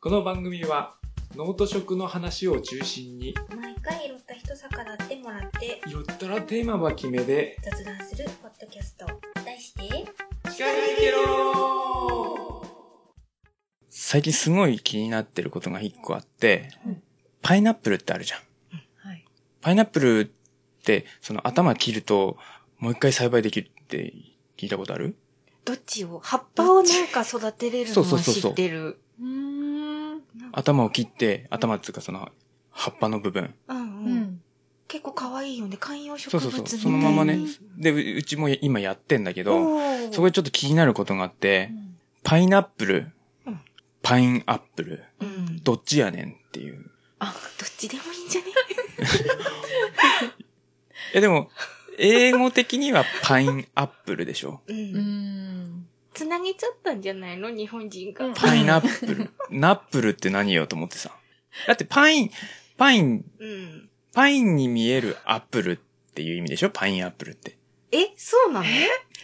この番組は脳と食の話を中心に毎回拾った一魚ってもらってよったらテーマは決めで雑談するポッドキャスト。題していけろ最近すごい気になってることが一個あって、うん。パイナップルってあるじゃん。はい。パイナップルって、その頭切ると、もう一回栽培できるって聞いたことある？どっちを？葉っぱをなんか育てれるのはそうそうそうそう。知ってる。うーん。頭を切って、頭っていうかその、葉っぱの部分。うんう。うんん。結構可愛いよね。観葉植物。そうそうそう。そのままね。で、ううちも今やってんだけど、そこでちょっと気になることがあって、パイナップルうん、パインアップル、うん。どっちやねんっていう。あ、どっちでもいいんじゃね？え、でも、英語的にはパインアップルでしょ？う。うんん。つなげちゃったんじゃないの？日本人が。パイナップル。ナップル。って何よと思ってさ。だってパイン、パイン、うん。パインに見えるアップルっていう意味でしょ？パインアップルって。え、そうなの？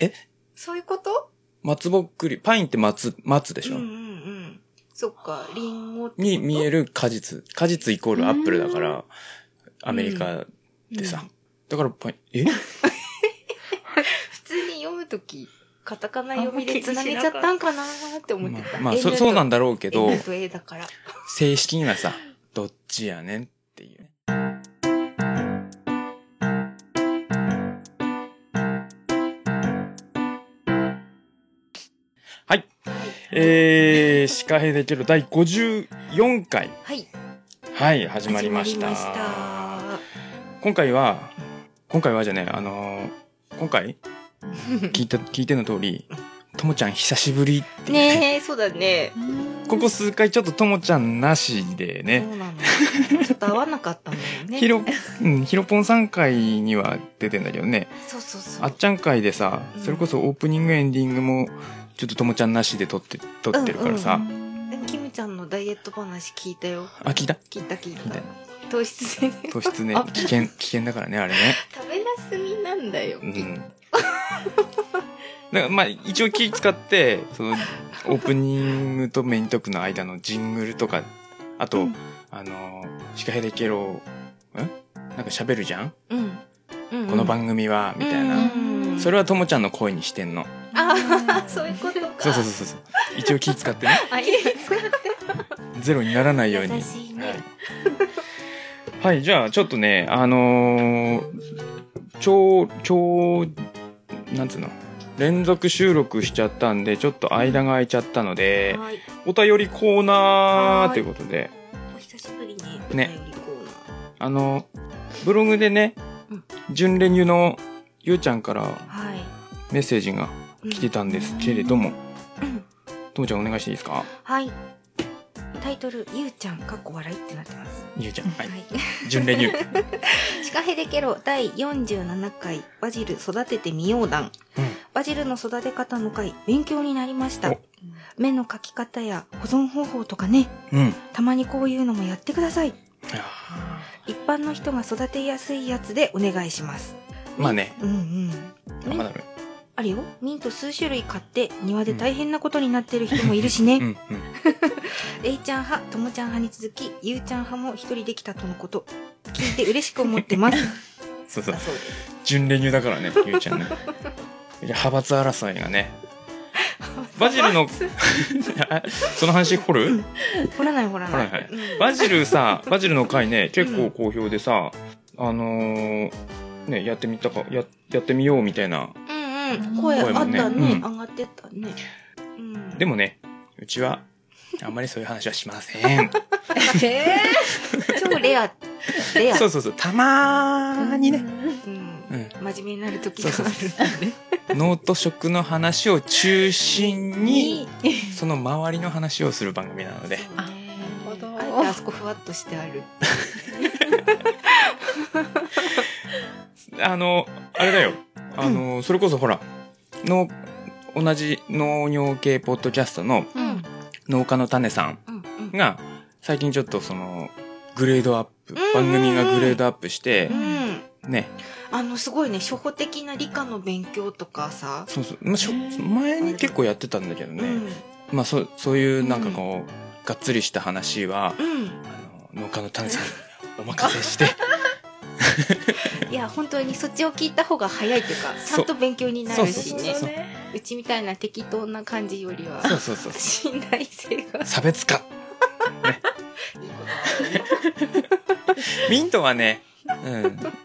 え？そういうこと？松ぼっくり、パインって松、松でしょ、うんうんうん。そっか、リンゴってこと？に見える果実。果実イコールアップルだから、アメリカでさ。うん。だからパイン、え？普通に読むとき、カタカナ読みでつなげちゃったんかなーって思ってた。まあ、まあ、そ、そうなんだだろうけど、N と A だから。正式にはさ、どっちやねんっていうね。はい。えー、シカヘデケロ第54回。はい。はい、始まりました。始まりました今回は、今回はじゃね、あのー今回、聞いた、聞いての通り、ともちゃん久しぶりっていうね。ねえ、そうだね。ここ数回ちょっとともちゃんなしでね、そうなの。ちょっと合わなかったんだよね。ひろ、うん、ひろぽんさん回には出てんだけどね、そうそうそう。あっちゃん回でさ、それこそオープニングエンディングも、ちょっとともちゃんなしで撮って、撮ってるからさ、えキムちゃんのダイエット話聞いたよ。あ、聞いた？聞いた聞い聞いたた。糖質。糖質ねあ、危険、危険だからね、あれね。食べなすぎなんだよ。うん。だからまあ、一応気使って、その、オープニングとメイントークの間のジングルとか、あと、うんあの、シカヘデケロ、んなんか喋るじゃん、うん。うんこの番組は、みたいな。うんそれはともちゃんの声にしてんの。ああ、そういうことか。そうそうそうそう。一応気使ってね。あ、いいです ゼロにならないように。ねはい。はい、じゃあちょっとね、あのー超、超、なんつうの、連続収録しちゃったんで、ちょっと間が空いちゃったので、はい。お便りコーナーということで、お久しぶりね。ね。お便りコーナー。あの、ブログでねうん、純レニュのゆうちゃんからはい。メッセージが来てたんですけれども、うん。ともちゃんお願いしていいですか？はい。タイトル、ゆうちゃん、かっこ笑いってなってます。ゆうちゃん。はい。はい。純レニュ。シカヘデケロ第47回バジル育ててみよう団。うんバジルの育て方の回、勉強になりましたお。芽の描き方や保存方法とかね、うん。たまにこういうのもやってください。一般の人が育てやすいやつでお願いします。ーまあね、うんうん。あまだ。あるよ。ミント数種類買って庭で大変なことになってる人もいるしね。うん ちゃん派、ともちゃん派に続き、ゆうちゃん派も一人できたとのこと。聞いて嬉しく思ってます。そうそうだ。そうです。純レニュだからね、ゆうちゃんね。い や派閥争いがね。バジルの、あその話掘る？掘らない掘らない。ないうんバジルさ、バジルの回ね、結構好評でさ、あのーね、やってみたか、や、やってみようみたいな。うんうん。声あったね。うん上がってたね。うん。でもね、うちは、あんまりそういう話はしません。え超レア。レア。そうそうそう、たまーにね、うん。うん、真面目になる時がある。脳と食の話を中心に、その周りの話をする番組なので。あなるほどあえてあそこふわっとしてある。あの、あれだよ。あの、それこそほら、の、同じ農業系ポッドキャストのうん。農家の種さんうんうん。が、最近ちょっとその、グレードアップ、うん番組がグレードアップしてう、ん。ね、あの、すごいね、初歩的な理科の勉強とかさ。そうそう、まあ、しょ前に結構やってたんだけどね、うん。まあそ、そういうなんかこう、がっつりした話はうんあの農家の種さんにお任せして いや本当にそっちを聞いた方が早いっていうかちゃんと勉強になるしね。そううちみたいな適当な感じよりはそうそうそう信頼性が。差別化。いいことミントはねうん。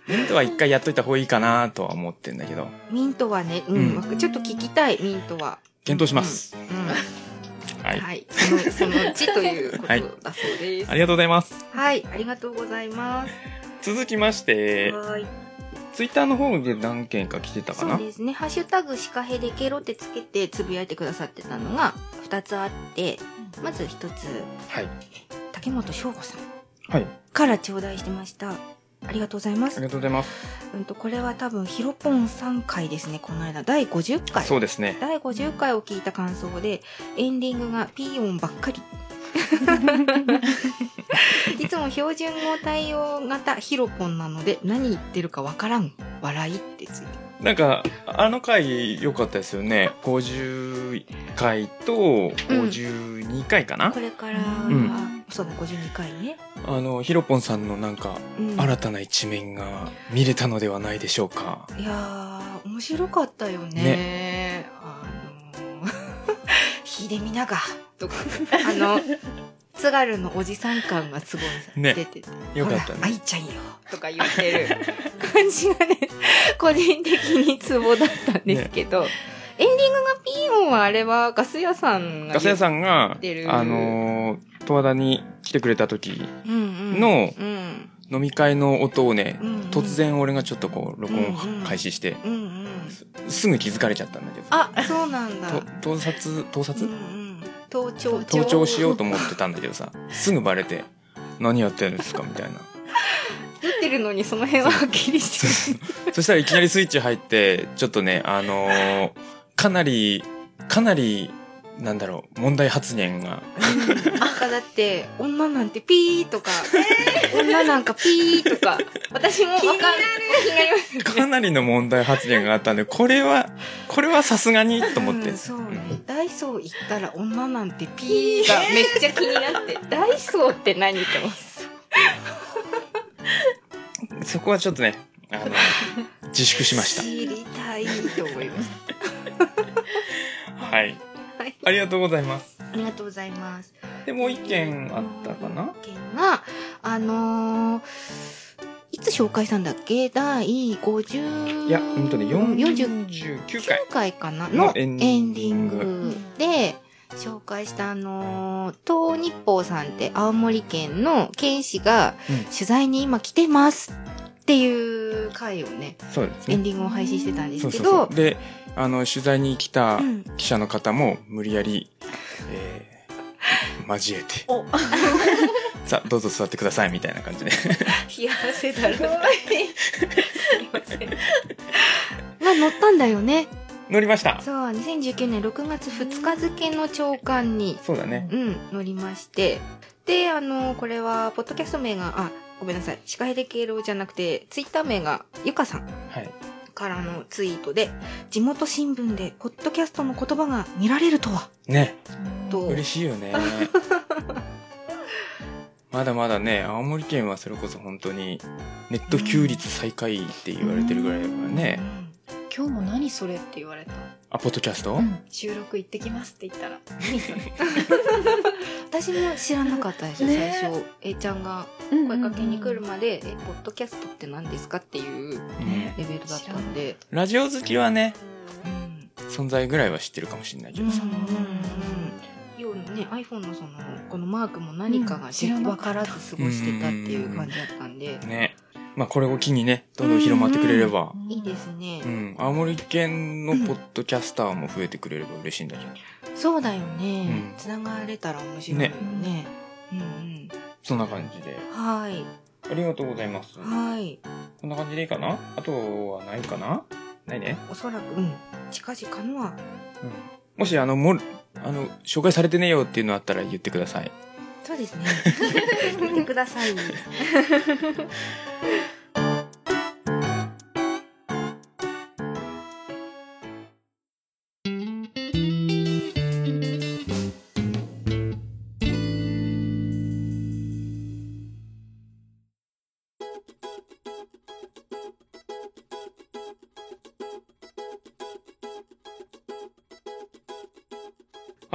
ミントは一回やっといた方がいいかなとは思ってんだけど。ミントはね、うん。うちょっと聞きたいミントは、検討します、うん。はい、はい、そのそのうちということだそうです。ありがとうございます。はい、ありがとうございます続きましてはい。ツイッターの方で何件か来てたかそうなですね「ハッシュタグシカヘデケロ」ってつけてつぶやいてくださってたのが2つあってまず1つ。はい。竹本翔吾さん。はい。から頂戴してました。ありがとうございます。ありがとうございます。うんとこれは多分ヒロポン3回ですね。この間。第50回。そうですね。第50回を聞いた感想でエンディングがピー音ばっかり いつも標準語対応型ヒロポンなので何言ってるかわからん笑いってついて。なんかあの回良かったですよね。50回と52回かな、これから、ん。そうだ52回ね、あのヒロポンさんのなんかうん、新たな一面が見れたのではないでしょうか、いやー面白かったよね。あのー 秀美長とかあの津軽のおじさん感がすごいさ、ね。出てて。よかったね。愛ちゃんよとか言ってる。感じがね個人的にツボだったんですけど、エンディングがピーオンはあれはガス屋さんがガス屋さんがあのー十和田に来てくれた時のうん。飲み会の音をね、うんうん。突然俺がちょっとこう録音開始して、うんうん。すぐ気づかれちゃったんだけど。あそうなんだ。と盗撮？盗撮、うんうん盗聴盗聴しようと思ってたんだけどさすぐバレて何やってるんですかみたいな。撮ってるのにその辺ははっきりしてるそしたらいきなりスイッチ入ってちょっとねあのーかなりかなりなんだろう問題発言が。なんかだって女なんてピーとか、女なんかピーとか私もわかんない。気になりますかなりの問題発言があったんでこれはこれはさすがにと思って、うんそうね。ダイソー行ったら女なんてピーがめっちゃ気になって。ダイソーって何って思ってそこはちょっとねあの自粛しまし知りたいと思います。たはいはい。ありがとうございます。ありがとうございます。でもう一件あったかな？件があのーいつ紹介したんだっけ？第50いやうんとね40 49回。9回かな？ののエエンディンググで紹介したあのー東日報さんって青森県の県士がうん。取材に今来てますっていう回をねそうですね。エンディングを配信してたんですけどであの取材に来たうん。記者の方も無理やり、えー交えて。お。さあどうぞ座ってくださいみたいな感じで。冷や汗だろすいません。が乗ったんだよね。乗りました。そう2019年6月2日付の朝刊にそうだね。うん、乗りまして。で、あの、これは、ポッドキャスト名が、あ、ごめんなさい。シカヘデケロじゃなくて、ツイッター名が、ゆかさんはい。からのツイートで、地元新聞で、ポッドキャストの言葉が見られるとは、ね。と、嬉しいよね。まだまだね青森県はそれこそ本当にネット普及率最下位って言われてるぐらいだからね、今日も何それ？って言われた。あポッドキャスト、収録行ってきますって言ったら。何それ？私も知らなかったですよ、ね。最初。A ちゃんが声かけに来るまで、え、ポッドキャストって何ですかっていううんレベルだったんで。ラジオ好きはねうん。存在ぐらいは知ってるかもしれないけど。さ、うん。うん。うん。ようね iPhone のそのこのマークも何かがうん。知らな分からず過ごしてたっていう感じだったん。で、ねまあこれを機にねどんどん広まってくれれば。いいですね、うん、青森県のポッドキャスターも増えてくれれば嬉しいんだけど、そうだよね。うん。つな、がれたら面白いよね。うんうん。そんな感じで。はい。ありがとうございます。はい。こんな感じでいいかな？あとはないかな？ないね、おそらくうん。近々のは。うん、もしあのもあの紹介されてねえよっていうのあったら言ってくださいそうですね。見てください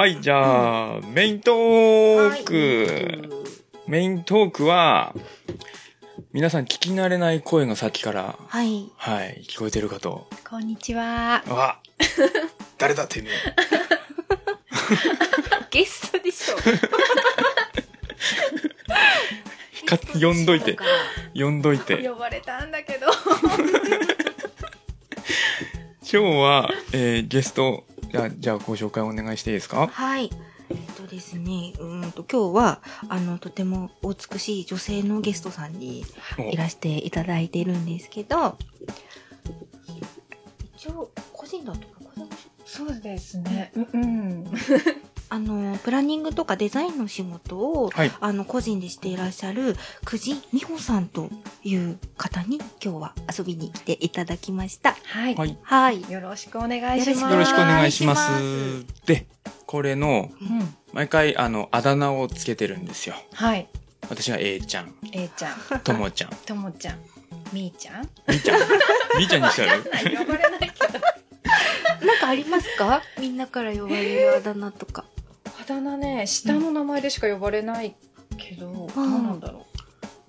はい、じゃあ、メイントーク。メイントークは、皆さん聞き慣れない声がさっきから、はい。はい、聞こえてるかと。こんにちは。あ誰だってね。ゲストでしょ。か呼んどいて、呼んどいて。呼ばれたんだけど。今日は、えーゲスト、じゃあ、じゃあご紹介お願いしていいですか？はい。えっとですね、うーんと今日は、あの、とてもお美しい女性のゲストさんにおいらしていただいてるんですけど、一応、個人だとか、個人そうですね。うん。あの、プランニングとかデザインの仕事を、はい。あの、個人でしていらっしゃる、久慈美穂さんという方に今日は遊びに来ていただきました。はい。はい。はい。よろしくお願いします。よろしくお願いします。で、これの、うん。毎回、あの、あだ名をつけてるんですよ。はい。私が A ちゃん、A ちゃん、ともちゃん、ともちゃん、みーちゃん。みーちゃん、みーちゃんにしちゃう呼ばれないけど。なんかありますか？みんなから呼ばれるあだ名とか。あだ名ね、下の名前でしか呼ばれないけど、どうなんだろ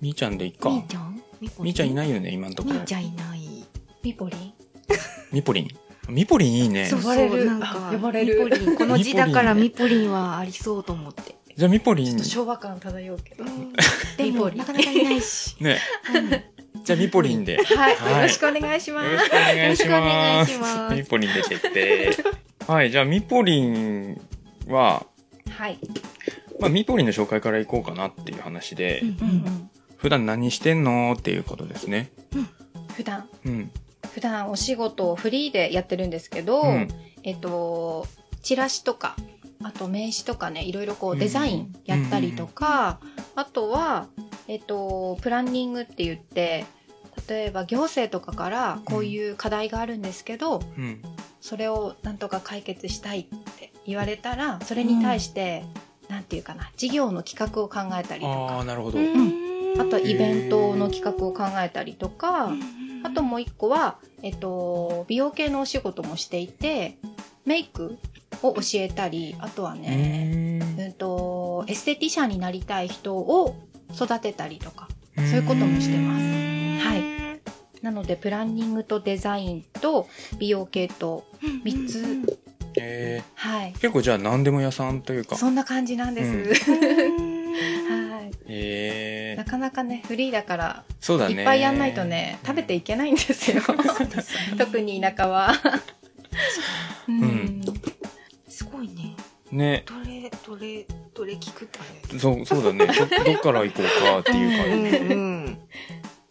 みーちゃんでいっか。みーちゃん？みみーちゃんいいないよね、今んところみー。ちゃんいない。う。みぽり？んみぽりん。みぽりんいいね。そう呼ばれるなんかあ呼ばれるミポリンこの字だからミポリンはありそうと思って。じゃあみぽりん、昭和感漂うけど。でもミポリンなかなかいないし。ね。うんじゃあみぽりんで。よはい。はいよろしくお願いしますろし。くお願いしよろしくお願ます。いしますみぽりんで決定。はい、じゃあみぽりんは、はい。まあみぽりんの紹介からいこうかなっていう話で、うんうんうん。普段何してんのっていうことですね。普段、うん。普段お仕事をフリーでやってるんですけど、うん。えっと、チラシとか、あと名刺とかね、いろいろこううんデザインやったりとか、あとは、えっと、プランニングって言って、例えば行政とかからこういう課題があるんですけど、うん。それをなんとか解決したいって言われたら、それに対して、なんていうかな、事業の企画を考えたりとああ、か、なるほど。あとイベントの企画を考えたりとか、あともう一個は、えっと、美容系のお仕事もしていて、メイクを教えたり、あとはうね、うんと、エステティシャンになりたい人を育てたりとか。そういうこともしてます。はい。なので、プランニングとデザインと美容系と、三つえはいー、。結構じゃあ何でも屋さんというか。そんな感じなんです。はい。えー、なかなかね、フリーだから、そうだね。いっぱいやんないとね、食べていけないんですよ。特に田舎は。うんすごいね。ね。どれ、どれ、どれ聞くってね。そう、そうだね。ど、どっから行こうかっていう感じ。うんうん。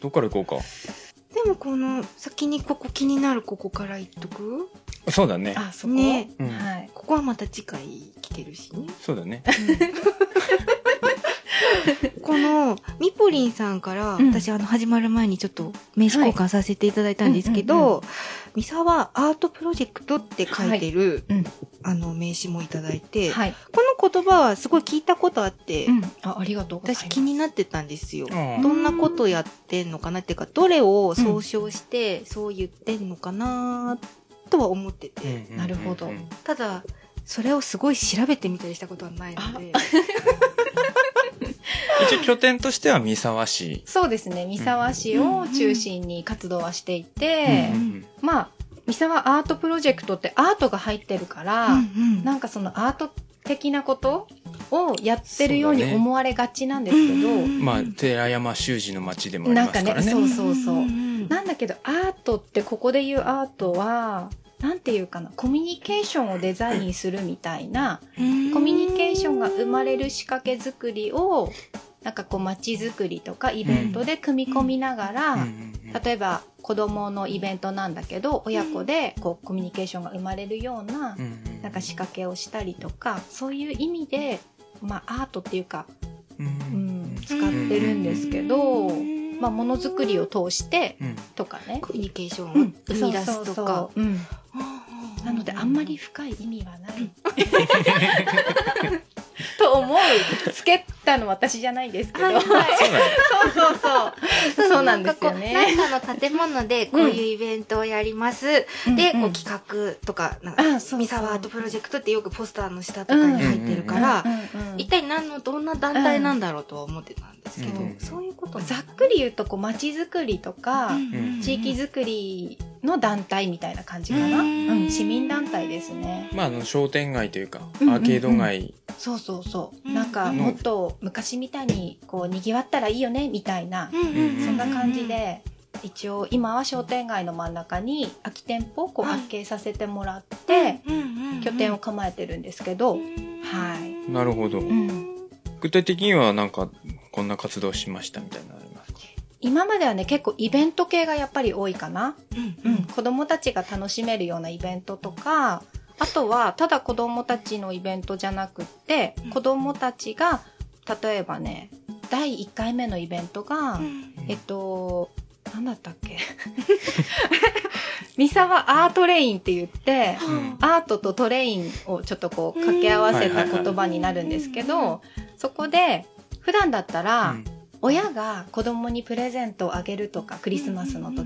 どっから行こうか。でもこの先にここ気になるここから言っとく？そうだね。あ、そこ、ねうんはい。ここはまた次回聞けるしね。そうだね。このみぽりんさんから、うん。私あの始まる前にちょっと名刺交換させていただいたんですけど、三沢アートプロジェクトって書いてる、うん。あの名刺もいただいて、はい。この言葉はすごい聞いたことあって、うん。あ、ありがとうございます。私気になってたんですよ。うんどんなことやってんのかなっていうか、どれを総称してそう言ってんのかなとは思ってて、なるほど。うんただ、それをすごい調べてみたりしたことはないので、一応拠点としては三沢市。そうですね。三沢市を中心に活動はしていて、うん。まあ、三沢アートプロジェクトってアートが入ってるから、うんうん。なんかそのアート的なことをやってるように思われがちなんですけど、うんまあ、寺山修司の町でもありなんかね、ますからね。そうそうそう。ん。なんだけど、アートってここで言うアートは、なんていうかな、コミュニケーションをデザインするみたいな、うんコミュニケーションが生まれる仕掛け作りを、なんかこう街づくりとかイベントで組み込みながら、例えば子供のイベントなんだけど、親子でこうコミュニケーションが生まれるようななんか仕掛けをしたりとか、そういう意味で、まあアートっていうか、うん、使ってるんですけど、まあものづくりを通してとかね。コミュニケーションを生み出すとか。なのであんまり深い意味はない。と思うつけたの私じゃないですけど。はいはい そうなんだそうそうそう。そうなんですよね。なんかこうなんかの建物でこういうイベントをやります。で、こう企画とか、なんか、うそう三沢アートプロジェクトってよくポスターの下とかに入ってるから、うん一体何の、どんな団体なんだろうとは思ってたんですけど、うんそういうことざっくり言うと、こう、街づくりとか、ん地域づくりの団体みたいな感じかな。ううんん、市民団体ですね。まああの商店街というかアうんうんうんーケード街そうそうそう。うんなんか、もっと昔みたいに、こう、賑わったらいいよね、みたいな、うんそんな感じで、一応、今は商店街の真ん中に空き店舗をこう、はい発見させてもらって、拠点をを、構えてるんですけど、はい。なるほど。うん。具体的にはなんかこんな活動しましたみたいなのありますか？今まではね、結構イベント系がやっぱり多いかな。うん。うん、子供たちが楽しめるようなイベントとか、あとは、ただ子供たちのイベントじゃなくって、うん。子供たちが、例えばね、第1回目のイベントが、えっと、なんだったっけ？三沢アートレインって言って、うん。アートとトレインをちょっとこう掛け合わせた言葉になるんですけど、そこで、普段だったら、うん。親が子供にプレゼントをあげるとか、クリスマスの時、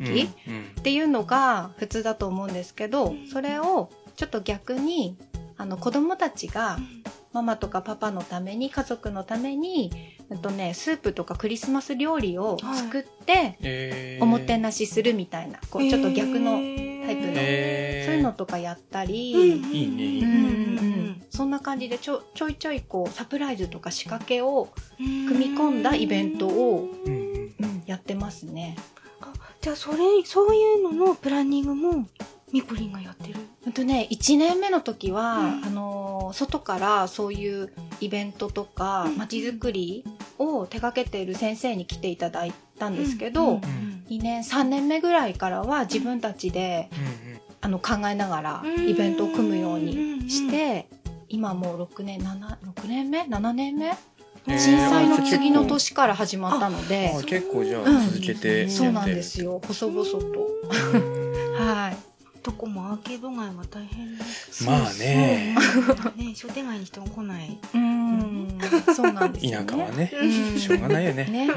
うん。うん。っていうのが普通だと思うんですけど、それをちょっと逆に、あの子供たちがママとかパパのために、家族のために、えっとね、スープとかクリスマス料理を作って、えー。おもてなしするみたいな、こうちょっと逆の、タイプのえー。そういうのとかやったり、いいねいいねうんうん。うんそんな感じでちょちょいちょいこうサプライズとか仕掛けを組み込んだイベントを、うんうんうん。やってますね。じゃあそれそういうののプランニングもみぽりんがやってる。ほんとね、1年目の時は、うん。あのー外からそういうイベントとかうん、街づくりを手掛けている先生に来ていただいたんですけど、うん。2年、3年目ぐらいからは自分たちで、うんあの、考えながらうん。イベントを組むようにして、今もう6年、7、6年目 ?7 年目？えー震災のあ次の年から始まったので。あ、結構じゃあうん。続けてやってる。そうなんですよ。細々と。うん。はい。どこもアーケード街は大変。ねまあね。ね商店街に人も来ない。うん、そうなんですよ、ね。田舎はね。うん。しょうがないよね。ね。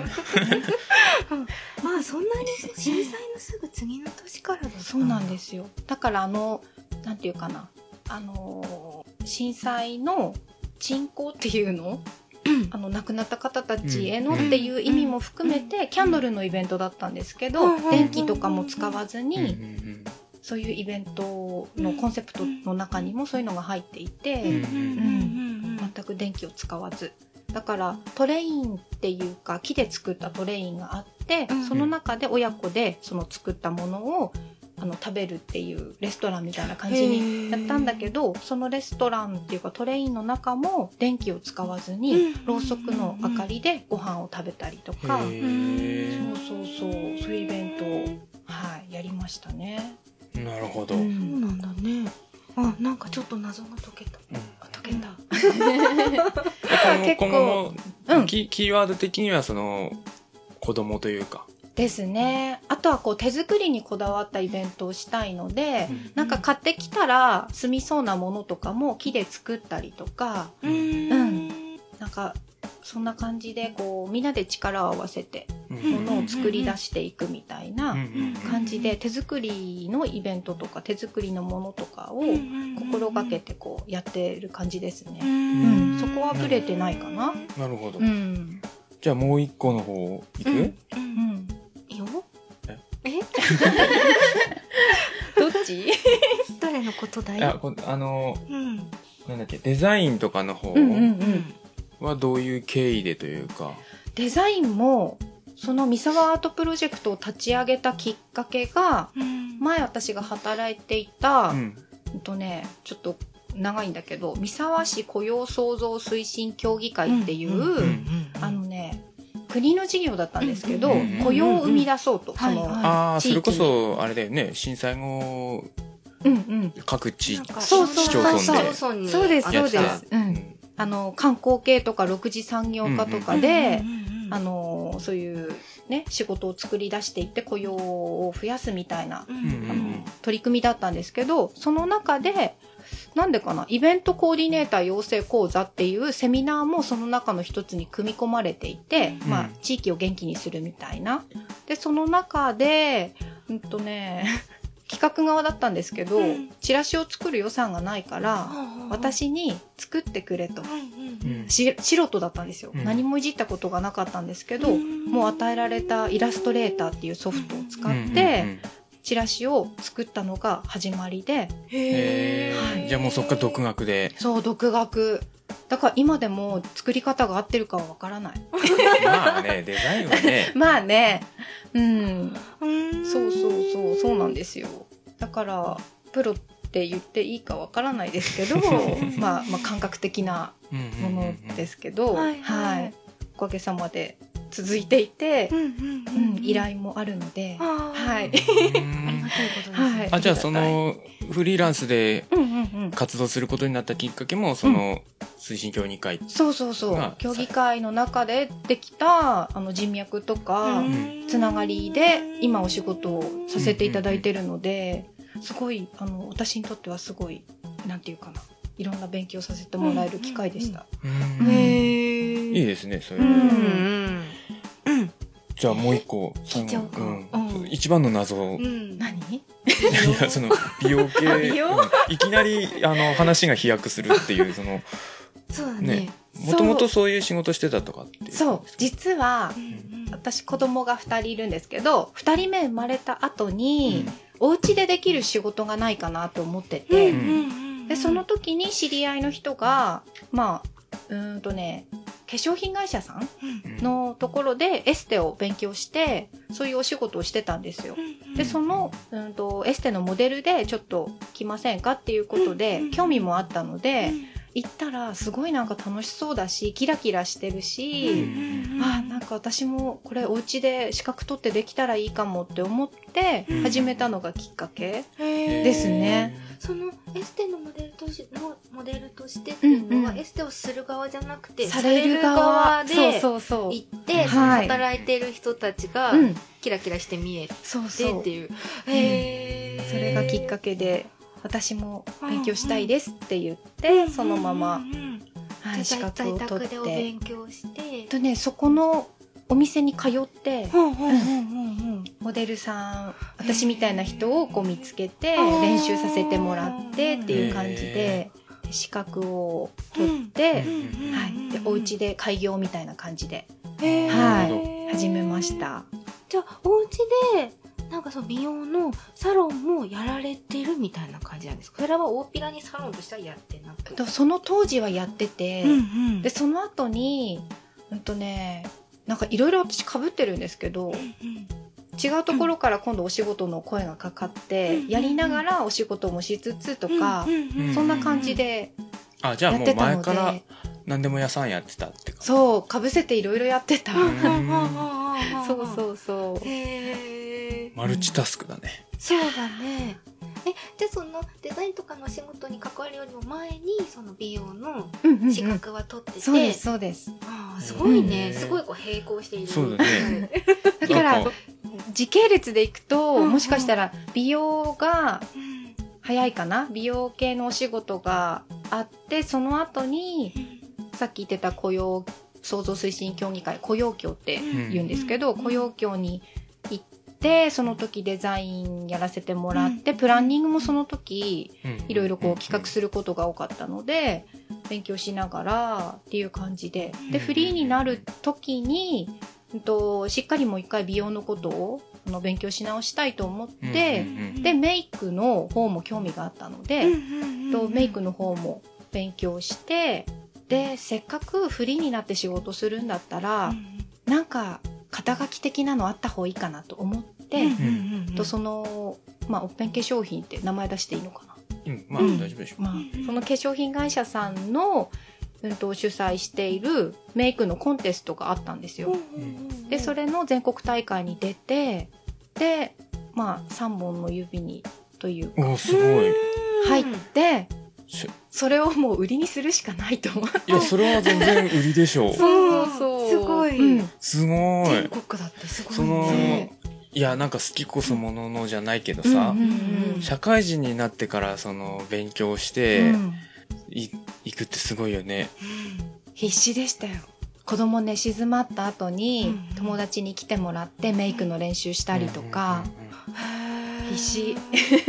まあそんなに震災のすぐ次の年からそうなんですすよ。だからあの、なんていうかな。あのー、震災の鎮魂っていうの？あの、亡くなった方たちへのっていう意味も含めて、キャンドルのイベントだったんですけど、うん。電気とかも使わずうんうんに、そういうイベントのコンセプトの中にもそういうのが入っていて、うんうん全く電気を使わず。だからトレインっていうか木で作ったトレインがあって、うん。その中で親子でその作ったものをあの食べるっていうレストランみたいな感じにやったんだけどそのレストランっていうかトレインの中も電気を使わずに、うんろうそくの明かりでご飯を食べたりとか、そうそうそう。そういうイベントを、はい、やりましたね。なるほど、ううん。そうなんだね。あなんかちょっと謎が解けた。あ解けた。結構今後も、うん。キキーワード的にはその子供というか、ですね。あとはこう手作りにこだわったイベントをしたいので、なんか買ってきたら住みそうなものとかも木で作ったりとか、ううんなんかそんな感じでこうみんなで力を合わせてうん。ものを作り出していくみたいなうん感じで手作りのイベントとか手作りのものとかを心がけてこうやってる感じですね。うん、そこはブレてないかな。なるほど、うん。じゃあもう一個の方いく、うん。うん。よ。え？え？どっち？誰のことだい？あこあのうん。なんだっけ？デザインとかの方？うんうんうん。はどういう経緯でというか、デザインもその三沢アートプロジェクトを立ち上げたきっかけがうん。前私が働いていた、ううんんとねちょっと長いんだけど三沢市雇用創造推進協議会っていう、んあのね国の事業だったんですけど、うん雇用を生み出そうと、ああ地域に。それこそあれだよね震災後うんうん。各地なんかそうそう市町村で。そうですやってた。そうです、うん、あの観光系とか6次産業化とかで、あのそういうね仕事を作り出していって雇用を増やすみたいなあの取り組みだったんですけどその中でなんでかな、イベントコーディネーター養成講座っていうセミナーもその中の一つに組み込まれていて、うんまあ、地域を元気にするみたいな。で、その中で、うんとね、企画側だったんですけど、うん。チラシを作る予算がないから、私に作ってくれと。うんし素人だったんですよ、うん。何もいじったことがなかったんですけど、もう与えられたイラストレーターっていうソフトを使って、うんうんチラシを作ったのが始まりで。へー。じゃあもうそっから独学で。そう独学だから今でも作り方が合ってるかはわからない。まあねデザインはね。まあね。うん。うん。そうそうそうそうなんですよ。だからプロって言っていいかわからないですけど まあまあ感覚的なものですけど、はいはい。おかげさまで続いていてう、んうんうん依頼もあるので、ははいありがたい。ことですねはい。あじゃあそのフリーランスで活動することになったきっかけもその推進協議会そうそうそう、まあ競技会の中でできたあの人脈とか、ん。つながりで今お仕事をさせていただいてるので、すごいあの私にとってはすごいなんていうかないろんな勉強させてもらえる機会でした。ういいですねそれ。ううん。んじゃあもう一個一番の謎。うん。何？いやその美容系。いきなりあの話が飛躍するっていう そのそうだね。ね。もともとそういう仕事してたとかって。いうそう。実はうん私子供が2人いるんですけど2人目生まれた後に、お家でできる仕事がないかなと思ってて、うんうんでその時に知り合いの人がまあうーんとね化粧品会社さんのところでエステを勉強してそういうお仕事をしてたんですよ。でその、うん、とエステのモデルでちょっと来ませんかっていうことでうん。興味もあったので行ったらすごいなんか楽しそうだしキラキラしてるし、あなんか私もこれお家で資格取ってできたらいいかもって思ってうん。始めたのがきっかけ。でですね。そのエステのモデルとしのモデルとしてっていうのは、うんうん。エステをする側じゃなくてされる側で。行って、働いてる人たちがうん、キラキラして見えてそうそう。っていう。それがきっかけで私も勉強したいですって言っうてんそのまま、うんはい、資在格を在取って。勉強して、とねそこのお店に通ってうんうんうんうん。うんモデルさん私みたいな人をこう見つけて練習させてもらってっていう感じで資格を取って、うんうんはい、でお家で開業みたいな感じではい始めました。じゃあお家でなんかその美容のサロンもやられてるみたいな感じなんですか？それは大っぴらにサロンとしてはやってなくとその当時はやってて、うんうん。でその後にうんとねなんかいろいろ私かぶってるんですけど、違うところから今度お仕事の声がかかって、うんやりながらお仕事もしつつとか、うんそんな感じであじゃあもうやってたので、前から何でも屋さんやってたってかそうかぶせていろいろやってた、ん。そうそうそう。へーマルチタスクだね。そうだね。えじゃあそのデザインとかのお仕事に関わるよりも前にその美容のうんうんうん。資格は取ってて、そうですそうです。ああすごいね、うんすごいこう並行している。そうだね。だから時系列でいくと、うんうん。もしかしたら美容がうん。早いかな？美容系のお仕事があってその後にさっき言ってた雇用創造推進協議会雇用協って言うんですけど、雇用協にてその時デザインやらせてもらって、プランニングもその時いろいろこう企画することが多かったので勉強しながらっていう感じで。でフリーになる時に、うんと、しっかりもう一回美容のことをあの勉強し直したいと思って、でメイクの方も興味があったので、とメイクの方も勉強してでせっかくフリーになって仕事するんだったら、なんか肩書き的なのあった方がいいかなと思って、とその、まあ、おっぺん化粧品って名前出していいのかな、うんまあうん。大丈夫でしょまあ、その化粧品会社さんの、うん、と主催しているメイクのコンテストがあったんですよ。でそれの全国大会に出てでまあ3本の指にというか。すごい。入ってしそれをもう売りにするしかないと思って。いやそれは全然売りでしょう。そうそうすごい。うん。すごい。全国だってすごいそのねいやなんか好きこそもののじゃないけどさ、社会人になってからその勉強して、うん。い行くってすごいよね。必死でしたよ。子供寝静まった後にうん友達に来てもらってメイクの練習したりとか、必死。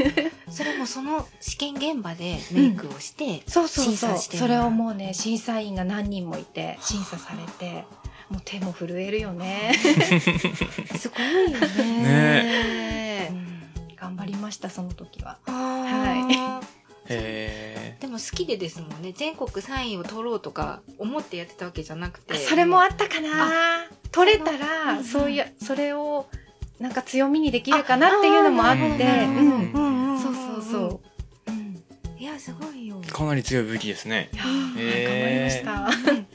それもその試験現場でメイクをして、そうそう審そう。査してもらうそれをもうね審査員が何人もいて審査されてもう手も震えるよね、すごいよね。うん。頑張りましたその時は。はへでも好きでですもんね。全国3位を取ろうとか思ってやってたわけじゃなくて。それもあったかな。取れたうんらうんそういうそれをなんか強みにできるかなっていうのもあって。そうそうそう。うん。いやすごいよ。ーかなり強い武器ですね。いやー頑張りました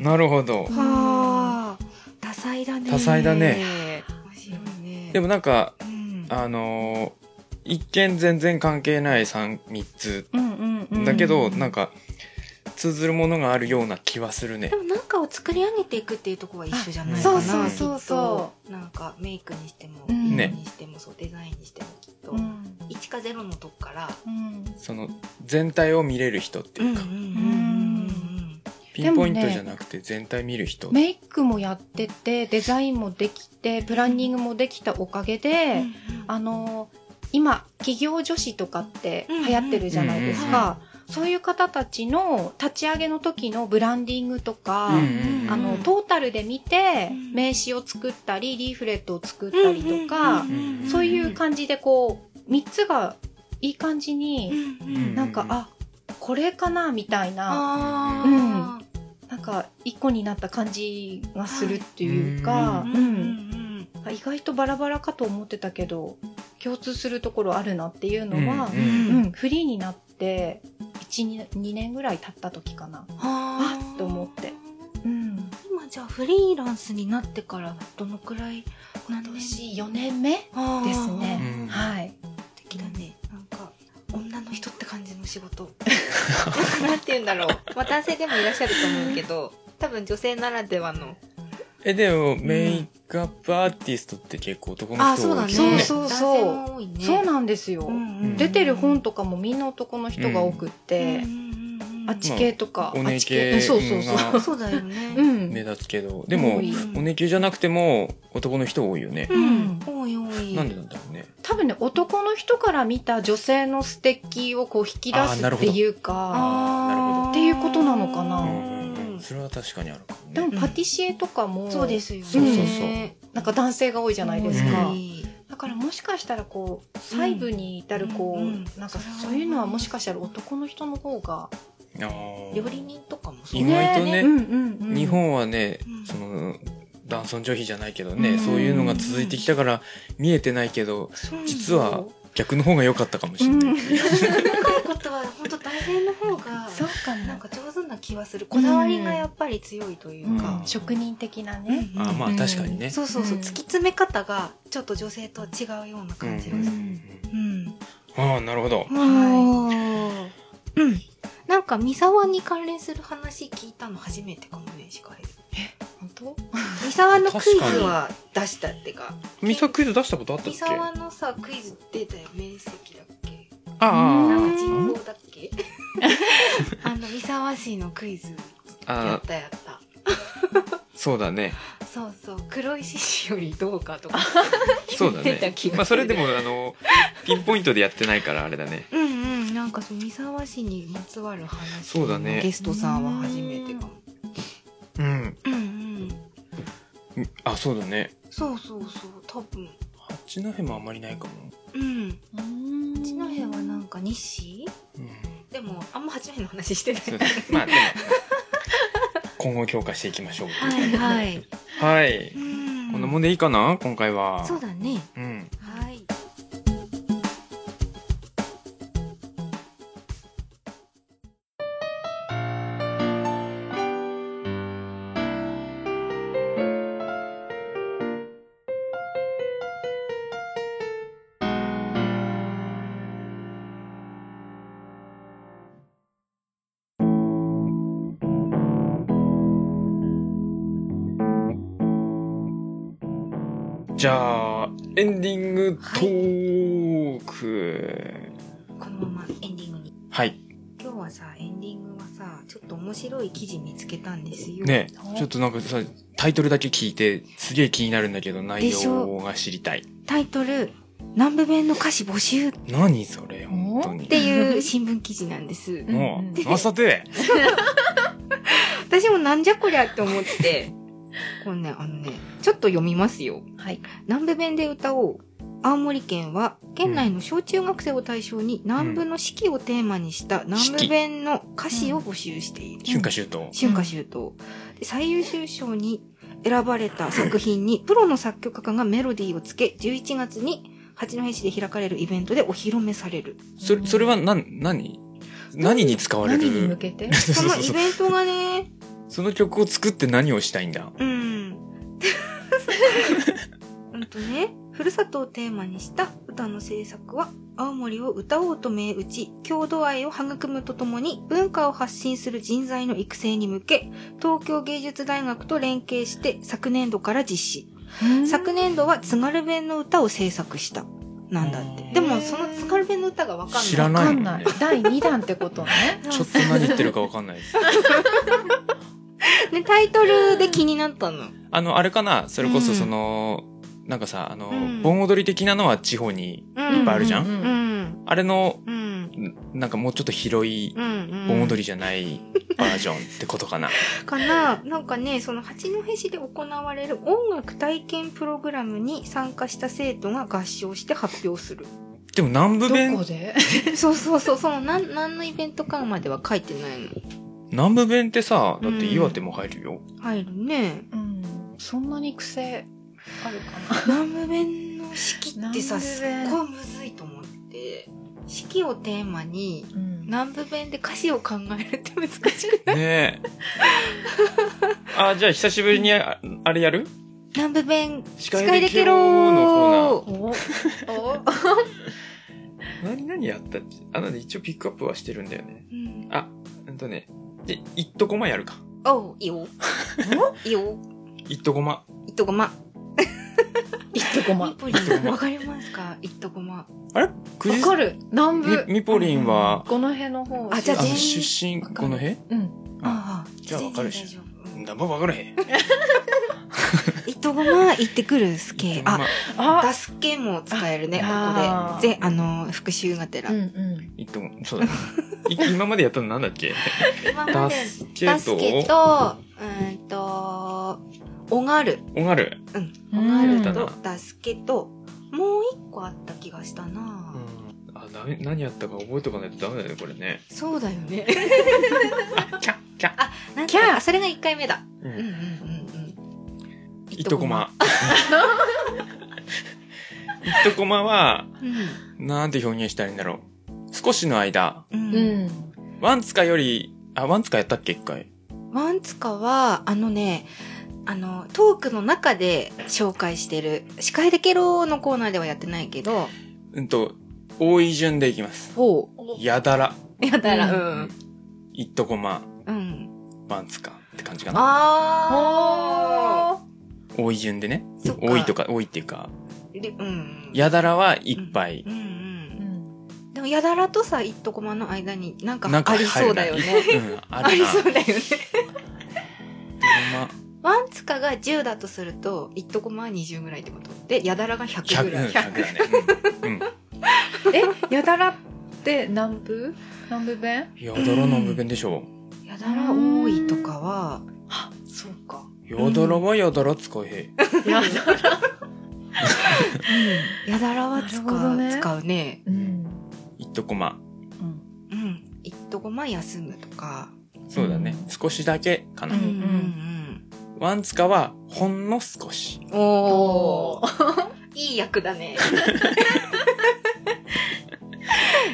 なるほど。はあ。多彩だね。多彩だね。でもなんかうん。あのー一見全然関係ない三三つうんうんうん。だけど、なんか通ずるものがあるような気はするね。で。もなんかを作り上げていくっていうところは一緒じゃないあかな。そうそうそうそきっと。なんかメイクにしてもうん。美容にしてもそうデザインにしてもきっと。うん。1か0のとこから。うん。その全体を見れる人っていうか、んピンポイントじゃなくて全体見る人。メイクもやっててデザインもできてプランニングもできたおかげで、あの今企業女子とかって流行ってるじゃないですか、そういう方たちの立ち上げの時のブランディングとか、うんうんうんあのトータルで見てうん。名刺を作ったりリーフレットを作ったりとか、そういう感じでこう3つがいい感じに、んなんかあこれかなみたいな。あなんか一個になった感じがするっていうか、ーうん。意外とバラバラかと思ってたけど共通するところあるなっていうのは、うんうん。フリーになって12年ぐらい経った時かな。ああっと思って。うん、今じゃあフリーランスになってからどのくらい？今年4年目ですね。うん。はい。なんて言うんだろう、まあ、男性でもいらっしゃると思うけど多分女性ならではの。えでもメイクアップアーティストって結構男の人あそうだね。多いですよね。そうそうそう。男性も多いね。そうなんですよ。ん出てる本とかもみんな男の人が多くって、あっち系とか、まあお姉あっち系。系そうそうそう。がそうだよね。うん。目立つけど。でもお姉系じゃなくても男の人多いよね。うん。多い多い。なんでなんだろうね。多分ね男の人から見た女性の素敵をこう引き出すっていうかあーなるほど。っていうことなのかな。うんそれは確かにあるかもね。でもパティシエとかもそうですよね。そうそうそう。なんか男性が多いじゃないですか、だからもしかしたらこう細部に至るこう、なんかそういうのはもしかしたら男の人の方が料理人とかもそう。意外とねうんうんうん、日本はねうん。その男尊女卑じゃないけどね、うんそういうのが続いてきたから見えてないけどそう実は逆の方が良かったかもしれない。ういことは本当大変の方がそうかななん。か上手な気はするこだわりがやっぱり強いといううん。か、職人的なね、あまあうん。確かにね。そうそうそう、うん。突き詰め方がちょっと女性とは違うような感じがする、うん。ああなるほど。はいうんなんか三沢に関連する話聞いたの初めてかもねしかれ本当？三沢のクイズは出したってか。ミサクイズ出したことあったっ三け？沢のさクイズ出たよ面積だっけ？ああ。人口だっけ？あの三沢市のクイズやったやった。そうだね。そうそう黒石市よりどうかとか そうだ言ってた気がす。るねまあそれでもあのピンポイントでやってないからあれだね。うんうんなんかそう三沢市にまつわる話そうだねゲストさんは初めてかもうん。うんうんあそうだね。そうそうそう多分八戸もあんまりないかも。うんうん八戸はなんか日誌？うん。でもあんま八戸の話してないまあでも今後強化していきましょう。はいはい はい。うんこんなもんでいいかな？今回は。そうだねうん。じゃあ、エンディングトーク。このままエンディングに。はい。今日はさ、エンディングはさ、ちょっと面白い記事見つけたんですよ。ねちょっとなんかさ、タイトルだけ聞いて、すげえ気になるんだけど、内容が知りたい。タイトル、南部弁の歌詞募集っ何それ、本当に。ていう新聞記事なんです。もうまさて 私もなんじゃこりゃって思って、これね、あのね、ちょっと読みますよ。はい。南部弁で歌おう。青森県は県内の小中学生を対象に南部の四季をテーマにした南部弁の歌詞を募集している。春夏秋冬。春夏秋冬。で最優秀賞に選ばれた作品にプロの作曲家がメロディーをつけ、11月に八戸市で開かれるイベントでお披露目される。それ、それは何、何？何に使われ何に向るけて？そのイ。ベントがね、その曲を作って何をしたいんだ？うん。うんとね、ふるさとをテーマにした歌の制作は、青森を歌おうと銘打ち、郷土愛を育むとともに、文化を発信する人材の育成に向け、東京芸術大学と連携して昨年度から実施。昨年度は津軽弁の歌を制作した。なんだって。でも、その津軽弁の歌がわかんない。知らわかんないのね。ない第2弾ってことね。ちょっと何言ってるかわかんないです。ね、タイトルで気になったの？あの、あれかな？それこそその、なんかさ、あの、うん盆踊り的なのは地方に、うんいっぱいあるじゃん？ううん。あれの、うん。なんかもうちょっと広いうん。盆踊りじゃないバージョンってことかな？かな？なんかね、その八戸市で行われる音楽体験プログラムに参加した生徒が合唱して発表する。でも南部ど弁こ、で？そうそうそう、その何、何のイベントかまでは書いてないの。南部弁ってさ、だって岩手も入るよ。入るね。うん。そんなに癖あるかな。南部弁の式ってさ、すっごいむずいと思って。式をテーマに、うん南部弁で歌詞を考えるって難しくない？ねえ。あ、じゃあ久しぶりにああれやる？南部弁、司司会できろーのおおコーナー。何何やったっけ？あのね、一応ピックアップはしてるんだよね。うん。あ、うんとね。で、いっとこまやるか。おう、いいよ。いいよ。いっとこま。いっとご ま。いっとこまミ。ポリン、わかりますか？いっとごま。あれ？くじわかる南部。みみぽりんは、この辺の方。あじゃあ全あの、出身、この辺？うん。ああ、じゃあわかるし全然大丈夫なんぼわからへん。いっとごま行ってくるすけ。あ、あダスケも使えるね、こあこで。ぜ、あの、復習がてらうん。うん。いっとこ、そうだね。い 今までやったのなんだっけ？今まで、ダスケと、ケと、うんと、おがる。おがる。うん。おがるうんと、ダスケと、もう一個あった気がしたなうん。あ、な何やったか覚えとかないとダメだよね、これね。そうだよね。キャッ、キャッ。なんキャーか、あそれが一回目だ。ううんうんうんうん。いっとこま。いっとこまは、うん。なんて表現したらいいんだろう。少しの間、う。うんん。ワンツカより、あ、ワンツカやったっけ一回？ワンツカは、あのね、あの、トークの中で紹介してる、司会でケロのコーナーではやってないけど、うんと、多い順でいきます。ほやだら、う。やったら、ううん。いっとこま、うん。ワンツカって感じかな。あ多い順でね。多いとか、多いっていうか、で。うん。やだらはいっぱいうんう。。うんん。でも、やだらとさ、いっとこまの間になんかありそうだよね。うん、あ あり。そうだよね。まワンツカが10だとすると、いっとこまは20ぐらいってこと。で、やだらが100 100、うんぐらい。100だね。うん。うん え、やだらって南部？南部弁やだらの部分でしょやだら多いとかは、か。う。やだらはやだら使えへん。やだら。やだらは使う、ね使うね。うん。いっとこま。うん。うん。いっとこま休むとか。そうだね。少しだけかなう。んうんワンツカはほんの少し。うん。おー。いい役だね。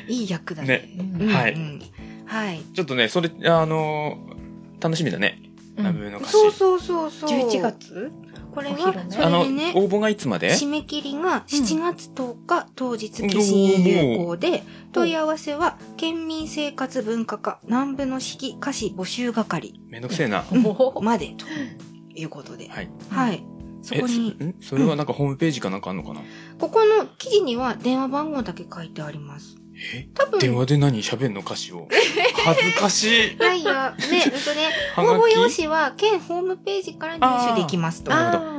いい役だね。ねうんはいうんはい。ちょっとね、それ、あのー楽しみだね。南部の歌詞。そうそうそうそう。11月？これはそあの、れでね、応募がいつまで？締め切りが7月10日、当日消印有効で、問い合わせは、県民生活文化課南部の式歌詞募集係めんどくせえな。までということで。はい。はい。えそこに、それはなんかホームページかなんかあんのかな、ここの記事には電話番号だけ書いてあります。え多分、電話で何喋んの歌詞を。恥ずかしい。いやいや、ね、うんとね、応募用紙は県ホームページから入手できますと。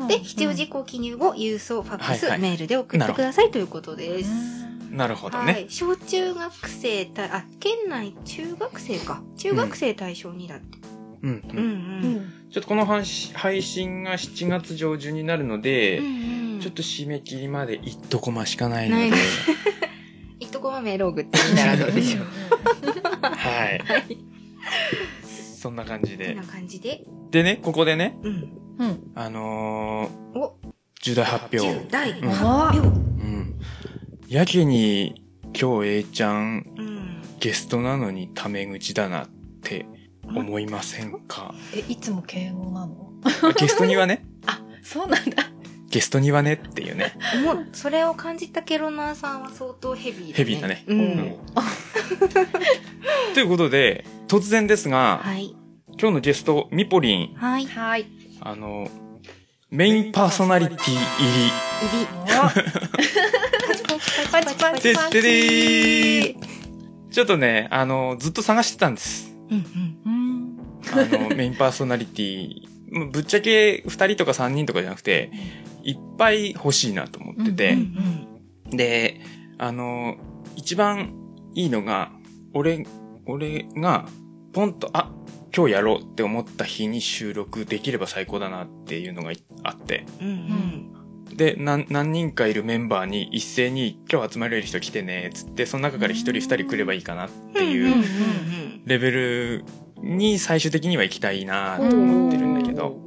で、必要事項記入後、郵送、ファックス、はいはいメールで送ってくださいということです。なるほどね。はい。小中学生た、あ、県内中学生か。中学生対象にだって。うん、う。うんんうん。ちょっとこの配信配信が7月上旬になるので、うんうんちょっと締め切りまで一とこましかないので、メール送ってみたらどうでしょう。はい。はい。そんな感じでこんな。感じで。でね、ここでね、うん。うん。あのー、お、重大発表。10代うん発表。うん。やけに、今日 A ちゃんうん。ゲストなのにタメ口だなって思いませんか？え、いつも敬語なの？ゲストにはね、あ、そうなんだ。ゲストにはねっていうね。もう、それを感じたケロナーさんは相当ヘビーだね。ヘビーだねううんん。ということで、突然ですが、はい。今日のゲスト、ミポリン、はい。はい。あの、メインパーソナリティ入入り。パチパり。でででーちょっとね、あの、ずっと探してたんです。うんうん。うん。あの、メインパーソナリティ、ぶっちゃけ2人とか3人とかじゃなくて、いっぱい欲しいなと思ってて、うんで、あの、一番いいのが、俺、俺が、ポンと、あ、今日やろうって思った日に収録できれば最高だなっていうのがあって、うん。うん。で、何、何人かいるメンバーに一斉に今日集まれる人来てね、つって、その中から一人二人来ればいいかなってうん。いうレベルに最終的には行きたいなと思ってるんだけど、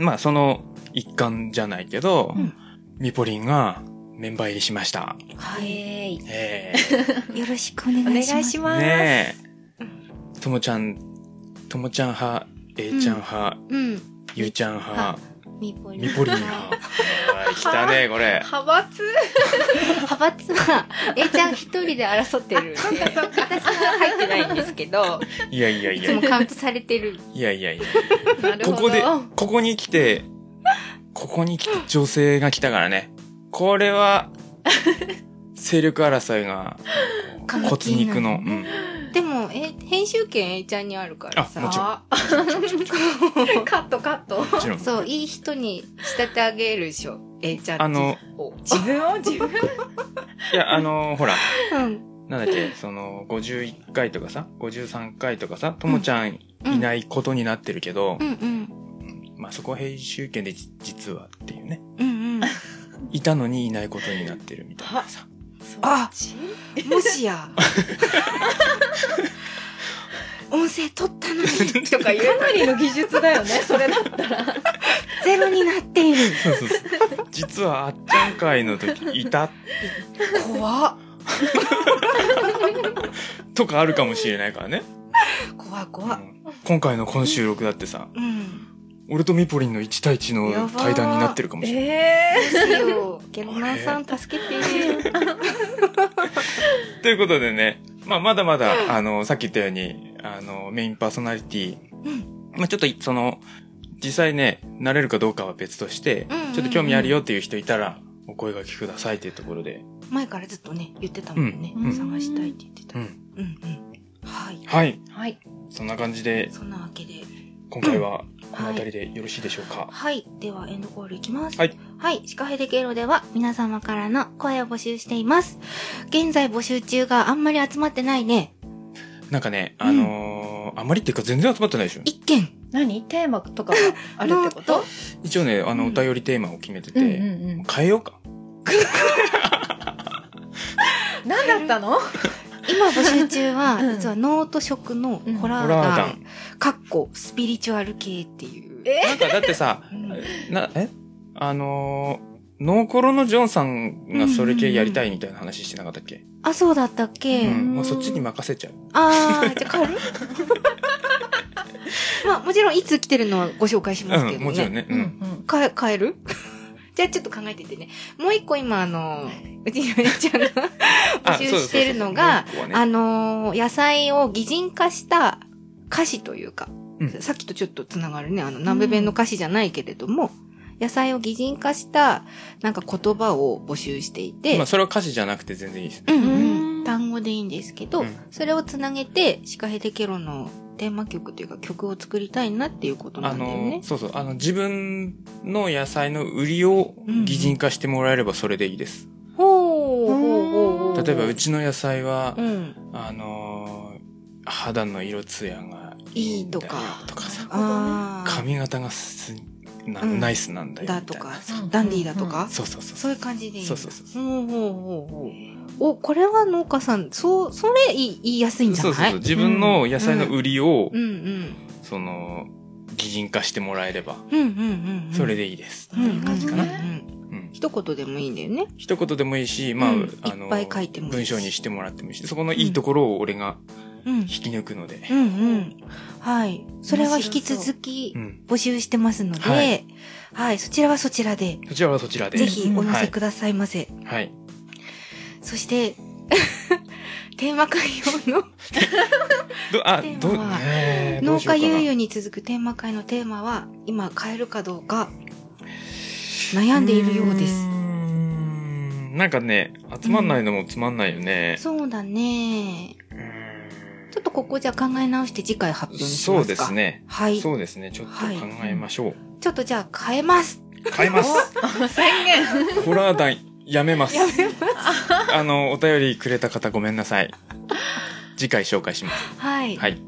まあその一環じゃないけど、うんミポリンがメンバー入りしました。うん。はい。えい。え よろしくお願いします。ます。ねえ。ともちゃん、ともちゃん派、A ちゃん派、うん。ゆうちゃん派、ミポリン。ミポリ来たね、これ。派閥？派閥は、A ちゃん一人で争ってるんで、私は入ってないんですけど、いやいやいいつもや、カウントされてる。いやいやいや。なるほど。ここで、ここに来て、ここに来て女性が来たからね。これは、勢力争いが 骨肉の。うん。でも、え、編集権 A ちゃんにあるからさ。あもちろんあ カットカット。もちろん。そう、いい人に仕立て上げるでしょ。A ちゃんあの、自分を？自分？いや、あのほら、うん。なんだっけ、その、51回とかさ、53回とかさ、ともちゃんいないことになってるけどう、んうん。うんまあそこは編集権でじ実はっていうね。うんうん。いたのにいないことになってるみたいなさ。あもしや。音声取ったのにとか言うかなりの技術だよね、それだったら。ゼロになっている。そうそうそう。実はあっちゃん会の時いた怖っ。とかあるかもしれないからね。怖い怖い。うん今回のこの収録だってさ、うん。俺とミポリンの1対1の対談になってるかもしれない。えどうしよう。ゲロナーさん助けて。ということでね、まあまだまだ、あの、さっき言ったように、あの、メインパーソナリティ、うん。まあちょっとその、実際ね、なれるかどうかは別として、うんうんうんちょっと興味あるよっていう人いたら、お声掛けくださいっていうところで。前からずっとね、言ってたもんね。うん探したいって言ってた。う。うんんうん。はい。はい。ー、はい。そんな感じで、そんなわけで。今回はこの辺りでよろしいでしょうか？はい。では、エンドコールいきます。はい。はい。シカヘデケロでは、皆様からの声を募集しています。現在募集中があんまり集まってないね。なんかね、あのーあまりっていうか全然集まってないでしょ。一件。何？テーマとかが あるってこと？一応ね、あの、うんお便りテーマを決めてて、うんうんうん。変えようか。何だったの？今募集中は、うん実はノート色のホラーホラー団団、かっこスピリチュアル系っていう。え？なんかだってさ、うん。な、え？あのーノーコロのジョンさんがそれ系やりたいみたいな話してなかったっけ、あ、そうだったっうけ、ん、もうそっちに任せちゃう。あー、じゃあ変わるまあ、もちろんいつ来てるのはご紹介しますけどね。うん、もちろんね。う。うんん。かえ、変える？じゃあちょっと考えててね。もう一個今あの、うちの姉ちゃんが募集してるのが、そうそうそうもう一個はね。あのー野菜を擬人化した歌詞というか、うんさっきとちょっとつながるね、あの、南部弁の歌詞じゃないけれども、野菜を擬人化した、なんか言葉を募集していて、まあ、それは歌詞じゃなくて全然いいです。うんううんん、単語でいいんですけど、うんそれをつなげて、シカヘデケロのテーマ曲というか曲を作りたいなっていうことなあんだよねの、。そうそう、あの、自分の野菜の売りを擬人化してもらえればそれでいいです。ほう、ほう、ほう、ほう。例えば、うちの野菜はう、ん。あのー、肌の色艶がいいとかとかさ。髪型がすなうんナイスなんだよ。だとかダンディーだとか、そうそうそう。そういう感じで。そうそうそうほうほうほうほう。お、これは農家さん、そう、それ言い言いやすいんじゃない？そうそうそう。自分の野菜の売りを、うんうん。その、擬人化してもらえれば、うんうんうんうん。それでいいです。うんうんうん、感じかなうん。一言でもいいんだよね。一言でもいいし、まあ、うんあの、文章にしてもらってもいいし、そこのいいところを俺がうん引。き抜くので、うんうん。はい。それは引き続きうん。募集してますので、ははいい、そちらはそちらで、そちらはそちらで。ぜひお寄せくださいませ。はい。そして、テーマ会用の ど、あテー、ど、マ農家悠々に続くテーマ会のテーマは、今変えるかどうか、悩んでいるようです。ーんなんかね、集まんないのもつまんないよね。そうだね。ちょっとここじゃ考え直して次回発表にしそうますか。です。ね。はい。そうですね。ちょっと考えましょう。ちょっとじゃあ変えます。変えます。宣言。ホラー団やめます。あの、お便りくれた方ごめんなさい。次回紹介します。はい。はい。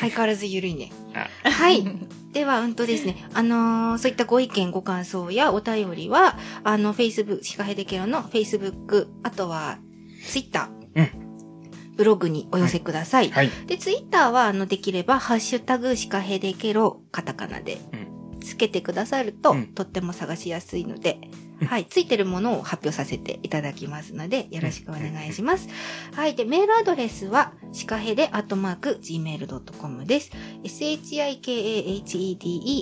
相変わらずゆるいね。あはい。では、うんとですね、あのーそういったご意見、ご感想やお便りは、あの、Facebook、シカヘデケロの Facebook、あとは、Twitter、うんブログにお寄せください。はい。で、Twitter は、あの、できれば、ハッシュタグ、シカヘデケロ、カタカナで、つけてくださると、うんとっても探しやすいので、うんはい、ついてるものを発表させていただきますので、よろしくお願いします。はい、で、メールアドレスは、シカヘデアットマーク gmail.com です。shikahede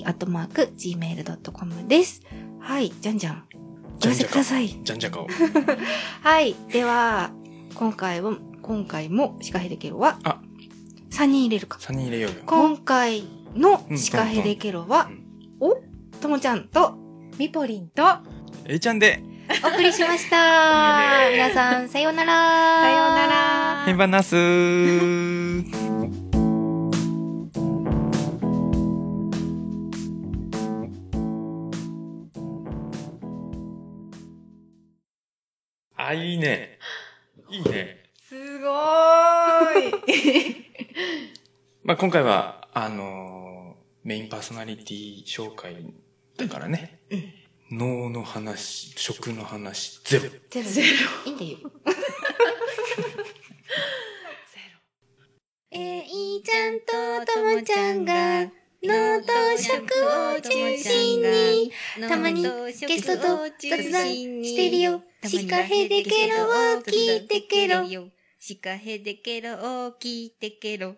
アットマーク gmail.com です。はい、じゃんじゃん。お寄せください。じゃんじゃかを。はい、では、今回は、今回もシカヘデケロは、あ3人入れるか。3人入れようよ。今回のシカヘデケロはうん、おともちゃんとミポリンと、えいちゃんで、お送りしました。皆さん、さようなら。さようならへばなすー。あ、いいね。いいね。すごーい。まあ、今回は、あのーメインパーソナリティ紹介だからね。脳の話、食の話、ゼロ。ゼロ。ゼロいいんだよ。えいちゃんとともちゃんが脳と食を中心にたまにゲストと雑談してるよシカヘデケロを聞いてケロシカヘデケロを聞いてケロ。